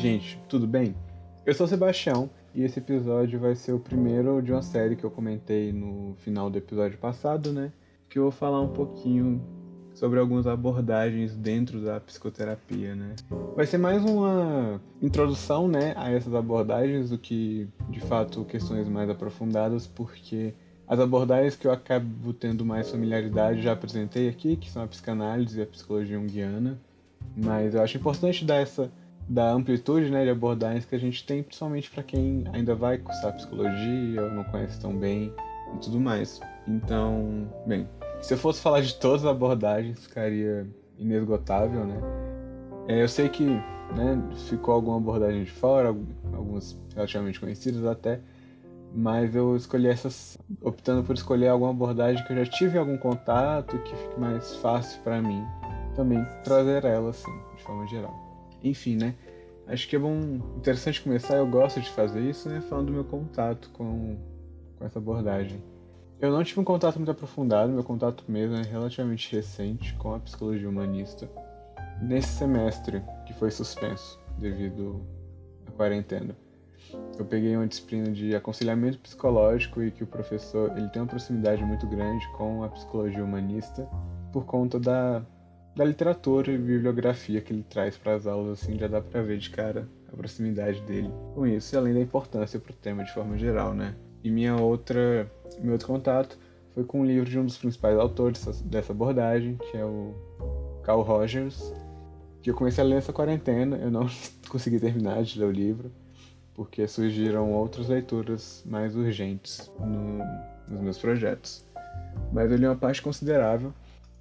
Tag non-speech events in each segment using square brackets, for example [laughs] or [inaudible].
gente, tudo bem? Eu sou o Sebastião e esse episódio vai ser o primeiro de uma série que eu comentei no final do episódio passado, né? Que eu vou falar um pouquinho sobre algumas abordagens dentro da psicoterapia, né? Vai ser mais uma introdução, né, a essas abordagens do que, de fato, questões mais aprofundadas, porque as abordagens que eu acabo tendo mais familiaridade já apresentei aqui, que são a psicanálise e a psicologia junguiana, mas eu acho importante dar essa da amplitude né, de abordagens que a gente tem, principalmente para quem ainda vai cursar psicologia ou não conhece tão bem e tudo mais. Então, bem, se eu fosse falar de todas as abordagens, ficaria inesgotável, né? É, eu sei que né, ficou alguma abordagem de fora, algumas relativamente conhecidas até, mas eu escolhi essas, optando por escolher alguma abordagem que eu já tive algum contato, que fique mais fácil para mim também trazer ela, assim, de forma geral. Enfim, né? Acho que é bom, interessante começar, eu gosto de fazer isso, né? Falando do meu contato com, com essa abordagem. Eu não tive um contato muito aprofundado, meu contato mesmo é relativamente recente com a psicologia humanista. Nesse semestre, que foi suspenso devido à quarentena. Eu peguei uma disciplina de aconselhamento psicológico e que o professor ele tem uma proximidade muito grande com a psicologia humanista por conta da da literatura e bibliografia que ele traz para as aulas, assim, já dá para ver de cara a proximidade dele com isso, e além da importância para o tema de forma geral, né? E minha outra, meu outro contato foi com um livro de um dos principais autores dessa abordagem, que é o Carl Rogers, que eu comecei a ler nessa quarentena, eu não [laughs] consegui terminar de ler o livro, porque surgiram outras leituras mais urgentes no, nos meus projetos. Mas eu li uma parte considerável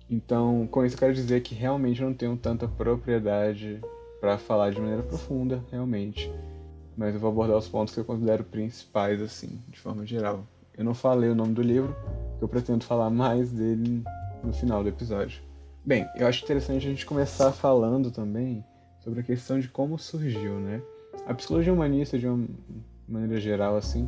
então, com isso eu quero dizer que realmente não tenho tanta propriedade para falar de maneira profunda, realmente. Mas eu vou abordar os pontos que eu considero principais, assim, de forma geral. Eu não falei o nome do livro, eu pretendo falar mais dele no final do episódio. Bem, eu acho interessante a gente começar falando também sobre a questão de como surgiu, né? A psicologia humanista, de uma maneira geral, assim,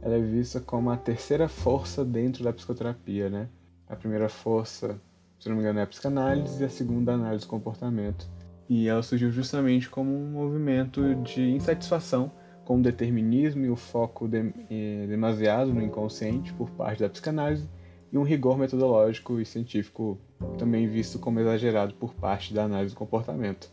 ela é vista como a terceira força dentro da psicoterapia, né? A primeira força se não me engano, é a psicanálise e a segunda, a análise do comportamento. E ela surgiu justamente como um movimento de insatisfação com o determinismo e o foco de, eh, demasiado no inconsciente por parte da psicanálise e um rigor metodológico e científico também visto como exagerado por parte da análise do comportamento.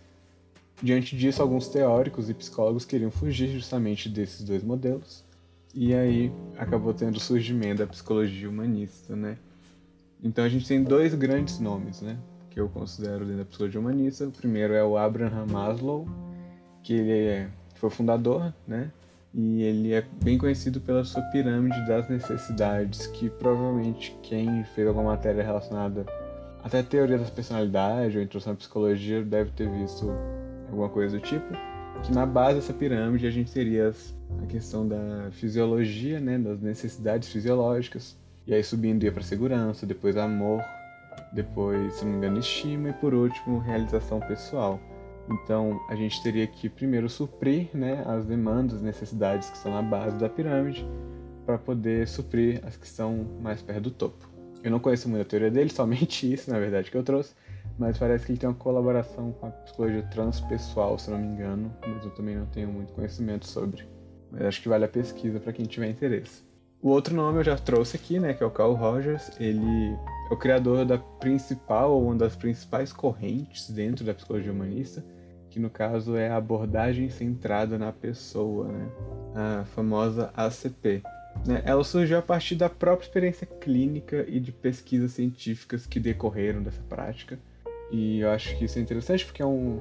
Diante disso, alguns teóricos e psicólogos queriam fugir justamente desses dois modelos, e aí acabou tendo o surgimento da psicologia humanista, né? Então a gente tem dois grandes nomes, né? Que eu considero dentro da psicologia humanista. O primeiro é o Abraham Maslow, que ele é, foi fundador, né? E ele é bem conhecido pela sua pirâmide das necessidades, que provavelmente quem fez alguma matéria relacionada até a teoria das personalidades ou introdução à psicologia deve ter visto alguma coisa do tipo. Que na base dessa pirâmide a gente teria a questão da fisiologia, né? Das necessidades fisiológicas, e aí subindo ia para segurança, depois amor, depois, se não me engano, estima e por último, realização pessoal. Então, a gente teria que primeiro suprir né, as demandas, necessidades que estão na base da pirâmide, para poder suprir as que estão mais perto do topo. Eu não conheço muito a teoria dele, [laughs] somente isso, na verdade, que eu trouxe, mas parece que ele tem uma colaboração com a psicologia transpessoal, se não me engano, mas eu também não tenho muito conhecimento sobre. Mas acho que vale a pesquisa para quem tiver interesse. O outro nome eu já trouxe aqui, né, que é o Carl Rogers. Ele é o criador da principal, ou uma das principais correntes dentro da psicologia humanista, que no caso é a abordagem centrada na pessoa, né, a famosa ACP. Né? Ela surgiu a partir da própria experiência clínica e de pesquisas científicas que decorreram dessa prática. E eu acho que isso é interessante porque é um,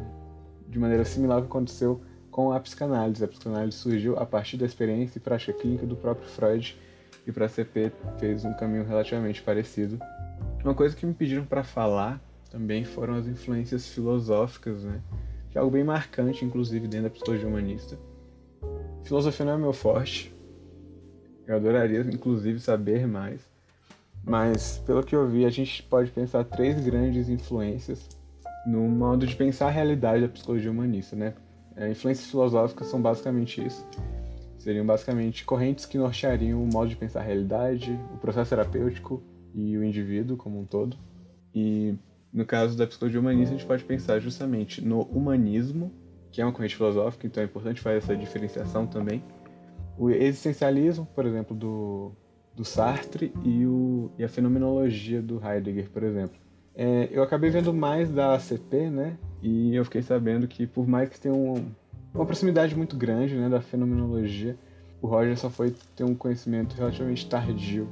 de maneira similar ao que aconteceu com a psicanálise. A psicanálise surgiu a partir da experiência e prática clínica do próprio Freud e para a CP fez um caminho relativamente parecido. Uma coisa que me pediram para falar também foram as influências filosóficas, né? Que é algo bem marcante, inclusive, dentro da psicologia humanista. Filosofia não é meu forte. Eu adoraria, inclusive, saber mais. Mas, pelo que eu vi, a gente pode pensar três grandes influências no modo de pensar a realidade da psicologia humanista, né? É, influências filosóficas são basicamente isso. Seriam basicamente correntes que norteariam o modo de pensar a realidade, o processo terapêutico e o indivíduo como um todo. E no caso da psicologia humanista, a gente pode pensar justamente no humanismo, que é uma corrente filosófica, então é importante fazer essa diferenciação também. O existencialismo, por exemplo, do, do Sartre e, o, e a fenomenologia do Heidegger, por exemplo. É, eu acabei vendo mais da ACP, né? E eu fiquei sabendo que, por mais que tenha um, uma proximidade muito grande né, da fenomenologia, o Roger só foi ter um conhecimento relativamente tardio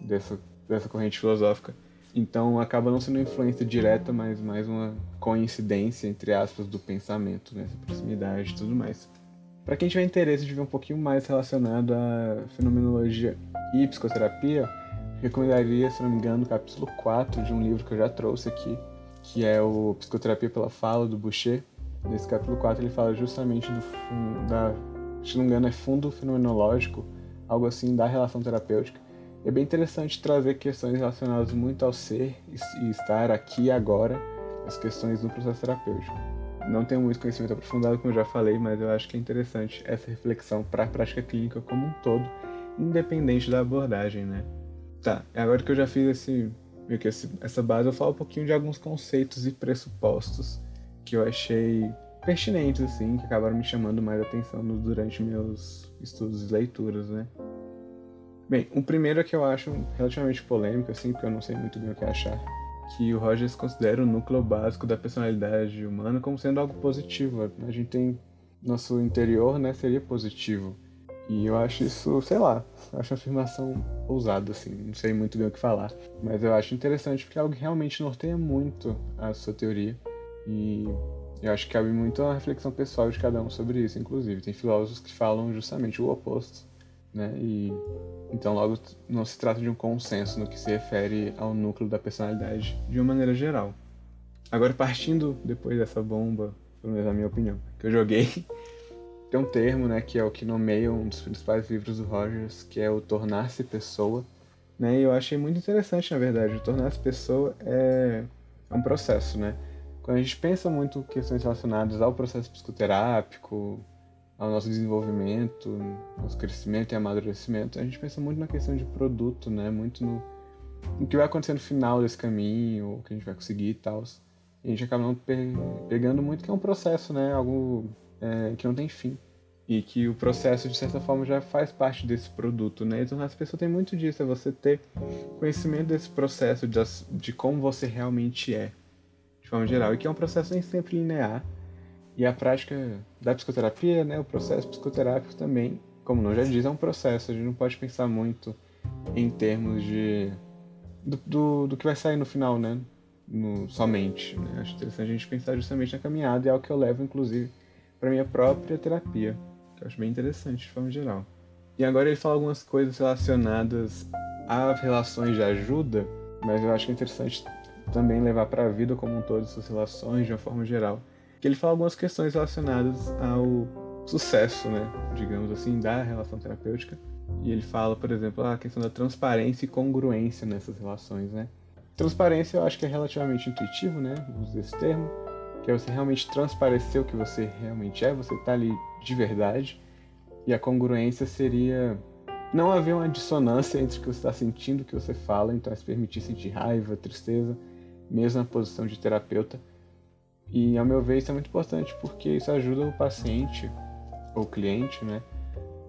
dessa, dessa corrente filosófica. Então acaba não sendo uma influência direta, mas mais uma coincidência, entre aspas, do pensamento, né? proximidade e tudo mais. Para quem tiver interesse de ver um pouquinho mais relacionado à fenomenologia e psicoterapia, recomendaria, se não me engano, o capítulo 4 de um livro que eu já trouxe aqui, que é o Psicoterapia pela Fala, do Boucher. Nesse capítulo 4 ele fala justamente do da, se não me engano, é fundo fenomenológico, algo assim, da relação terapêutica é bem interessante trazer questões relacionadas muito ao ser e estar aqui e agora, as questões do processo terapêutico. Não tenho muito conhecimento aprofundado, como já falei, mas eu acho que é interessante essa reflexão para a prática clínica como um todo, independente da abordagem, né? Tá, agora que eu já fiz esse, meio que esse, essa base, eu falo um pouquinho de alguns conceitos e pressupostos que eu achei pertinentes, assim, que acabaram me chamando mais atenção durante meus estudos e leituras, né? Bem, o primeiro é que eu acho relativamente polêmico, assim, porque eu não sei muito bem o que achar. Que o Rogers considera o núcleo básico da personalidade humana como sendo algo positivo. A gente tem. Nosso interior, né, seria positivo. E eu acho isso, sei lá, acho uma afirmação ousada, assim, não sei muito bem o que falar. Mas eu acho interessante porque é algo que realmente norteia muito a sua teoria. E eu acho que cabe muito a reflexão pessoal de cada um sobre isso, inclusive. Tem filósofos que falam justamente o oposto né? E então logo não se trata de um consenso no que se refere ao núcleo da personalidade de uma maneira geral. Agora partindo depois dessa bomba, pelo menos na minha opinião, que eu joguei, [laughs] tem um termo, né, que é o que nomeia um dos principais livros do Rogers, que é o tornar-se pessoa, né? E eu achei muito interessante, na verdade, o tornar-se pessoa é, é um processo, né? Quando a gente pensa muito questões relacionadas ao processo psicoterápico, ao nosso desenvolvimento, nosso crescimento e amadurecimento, a gente pensa muito na questão de produto, né? Muito no, no que vai acontecer no final desse caminho, o que a gente vai conseguir e tal. E a gente acaba não pe pegando muito que é um processo, né? Algo é, que não tem fim. E que o processo, de certa forma, já faz parte desse produto, né? Então, as pessoas têm muito disso, é você ter conhecimento desse processo, de, de como você realmente é, de forma geral. E que é um processo nem sempre linear, e a prática da psicoterapia, né, o processo psicoterápico também, como não já diz, é um processo. A gente não pode pensar muito em termos de do, do, do que vai sair no final, né? No, somente. Né? Acho interessante a gente pensar justamente na caminhada e é o que eu levo, inclusive, para minha própria terapia, que eu acho bem interessante de forma geral. E agora ele fala algumas coisas relacionadas a relações de ajuda, mas eu acho que é interessante também levar para a vida como um todo essas relações de uma forma geral que ele fala algumas questões relacionadas ao sucesso, né, digamos assim, da relação terapêutica. E ele fala, por exemplo, a questão da transparência e congruência nessas relações, né? Transparência eu acho que é relativamente intuitivo, né, uso esse termo, que é você realmente transparecer o que você realmente é, você tá ali de verdade. E a congruência seria não haver uma dissonância entre o que você está sentindo e o que você fala, então é se permitir sentir raiva, tristeza, mesmo na posição de terapeuta, e ao meu ver isso é muito importante porque isso ajuda o paciente ou cliente, né,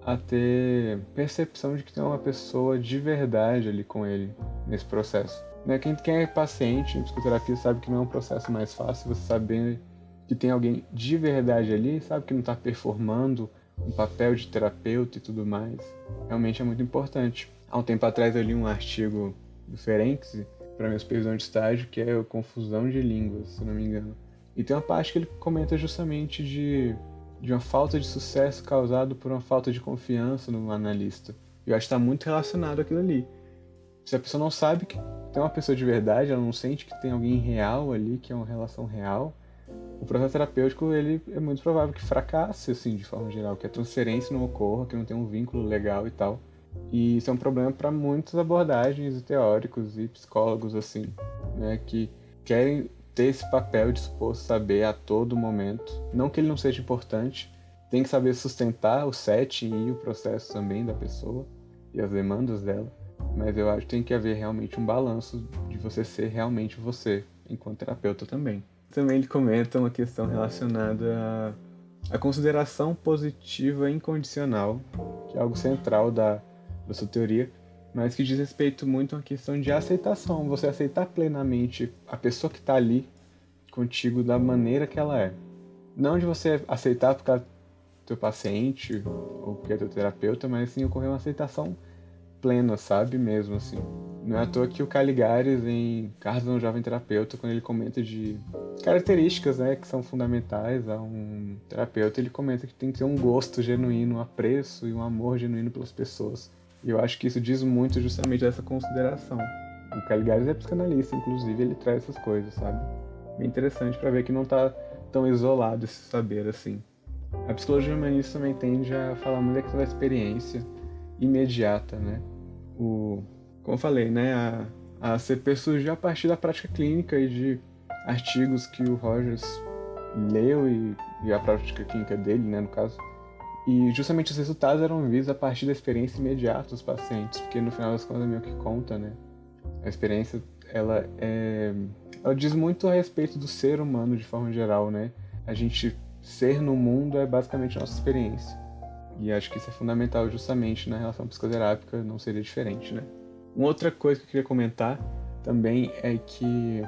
a ter percepção de que tem uma pessoa de verdade ali com ele nesse processo. Né? Quem, quem é paciente em psicoterapia sabe que não é um processo mais fácil, você saber que tem alguém de verdade ali, sabe que não está performando um papel de terapeuta e tudo mais. Realmente é muito importante. Há um tempo atrás eu li um artigo do Ferenczi para minha supervisão de estágio que é Confusão de Línguas, se não me engano e tem uma parte que ele comenta justamente de, de uma falta de sucesso causado por uma falta de confiança no analista. Eu acho que está muito relacionado aquilo ali. Se a pessoa não sabe que tem uma pessoa de verdade, ela não sente que tem alguém real ali, que é uma relação real, o processo terapêutico ele é muito provável que fracasse, assim, de forma geral, que a transferência não ocorra, que não tenha um vínculo legal e tal. E isso é um problema para muitas abordagens e teóricos e psicólogos, assim, né, que querem ter esse papel de supor saber a todo momento. Não que ele não seja importante, tem que saber sustentar o setting e o processo também da pessoa e as demandas dela. Mas eu acho que tem que haver realmente um balanço de você ser realmente você, enquanto terapeuta também. Também ele comenta uma questão relacionada a a consideração positiva incondicional, que é algo central da, da sua teoria, mas que diz respeito muito a uma questão de aceitação, você aceitar plenamente a pessoa que está ali contigo da maneira que ela é. Não de você aceitar porque é teu paciente ou porque é teu terapeuta, mas sim ocorrer uma aceitação plena, sabe mesmo assim. Não é à toa que o Caligares em Cartas de um Jovem Terapeuta, quando ele comenta de características né, que são fundamentais a um terapeuta, ele comenta que tem que ter um gosto genuíno, um apreço e um amor genuíno pelas pessoas. E eu acho que isso diz muito justamente dessa consideração. O Caligares é psicanalista, inclusive, ele traz essas coisas, sabe? Bem interessante para ver que não está tão isolado esse saber assim. A psicologia humanista também tende a falar muito da experiência imediata, né? O, como eu falei, né, a, a CP surgiu a partir da prática clínica e de artigos que o Rogers leu e, e a prática clínica dele, né, no caso. E justamente os resultados eram vistos a partir da experiência imediata dos pacientes, porque no final das contas é meio que conta, né? A experiência, ela é... Ela diz muito a respeito do ser humano de forma geral, né? A gente ser no mundo é basicamente nossa experiência. E acho que isso é fundamental justamente na relação psicoterápica, não seria diferente, né? Uma outra coisa que eu queria comentar também é que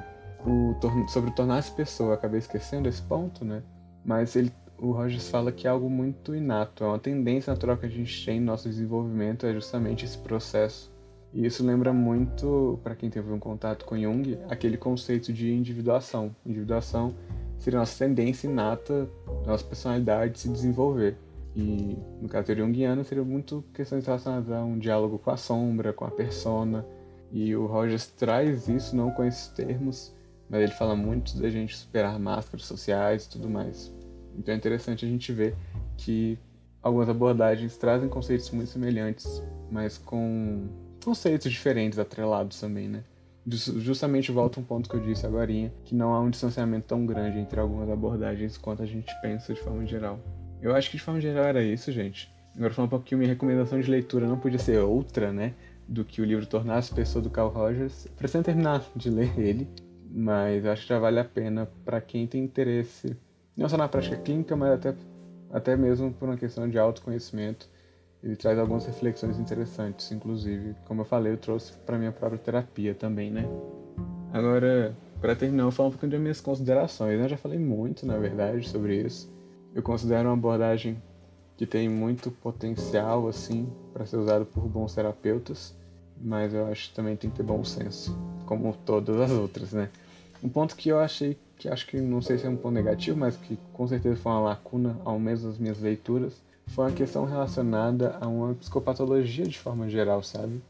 o, sobre tornar-se pessoa, acabei esquecendo esse ponto, né? Mas ele, o Rogers fala que é algo muito inato, é uma tendência natural que a gente tem no nosso desenvolvimento, é justamente esse processo. E isso lembra muito, para quem teve um contato com Jung, aquele conceito de individuação. Individuação seria a nossa tendência inata, nossa personalidade se desenvolver. E no caso teoria junguiana seria muito questões relacionadas a um diálogo com a sombra, com a persona. E o Rogers traz isso não com esses termos, mas ele fala muito da gente superar máscaras sociais e tudo mais. Então é interessante a gente ver que algumas abordagens trazem conceitos muito semelhantes, mas com conceitos diferentes atrelados também, né? Justamente volta um ponto que eu disse agora, que não há um distanciamento tão grande entre algumas abordagens quanto a gente pensa de forma geral. Eu acho que de forma geral era isso, gente. Agora falando um pouquinho, minha recomendação de leitura não podia ser outra, né? Do que o livro Tornar-se Pessoa do Carl Rogers. Pretendo terminar de ler [laughs] ele, mas acho que já vale a pena para quem tem interesse, não só na prática clínica, mas até, até mesmo por uma questão de autoconhecimento. Ele traz algumas reflexões interessantes, inclusive, como eu falei, eu trouxe para minha própria terapia também, né? Agora, para terminar, eu vou falar um pouquinho das minhas considerações. Eu já falei muito, na verdade, sobre isso. Eu considero uma abordagem que tem muito potencial assim para ser usado por bons terapeutas, mas eu acho que também tem que ter bom senso, como todas as outras, né? Um ponto que eu achei que acho que não sei se é um ponto negativo, mas que com certeza foi uma lacuna ao menos das minhas leituras, foi uma questão relacionada a uma psicopatologia de forma geral, sabe?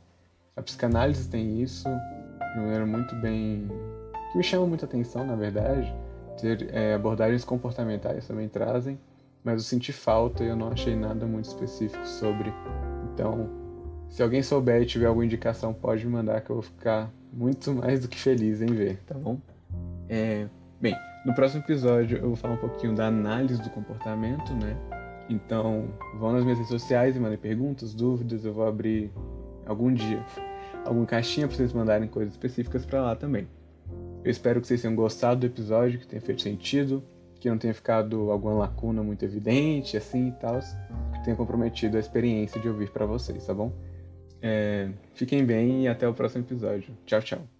A psicanálise tem isso de maneira muito bem que me chama muita atenção, na verdade, ter é, abordagens comportamentais também trazem, mas eu senti falta e eu não achei nada muito específico sobre. Então, se alguém souber e tiver alguma indicação, pode me mandar que eu vou ficar muito [laughs] mais do que feliz em ver, tá bom? É, bem, no próximo episódio eu vou falar um pouquinho da análise do comportamento, né? Então, vão nas minhas redes sociais e mandem perguntas, dúvidas, eu vou abrir algum dia alguma caixinha para vocês mandarem coisas específicas para lá também. Eu espero que vocês tenham gostado do episódio, que tenha feito sentido, que não tenha ficado alguma lacuna muito evidente, assim e tal, que tenha comprometido a experiência de ouvir para vocês, tá bom? É, fiquem bem e até o próximo episódio. Tchau, tchau.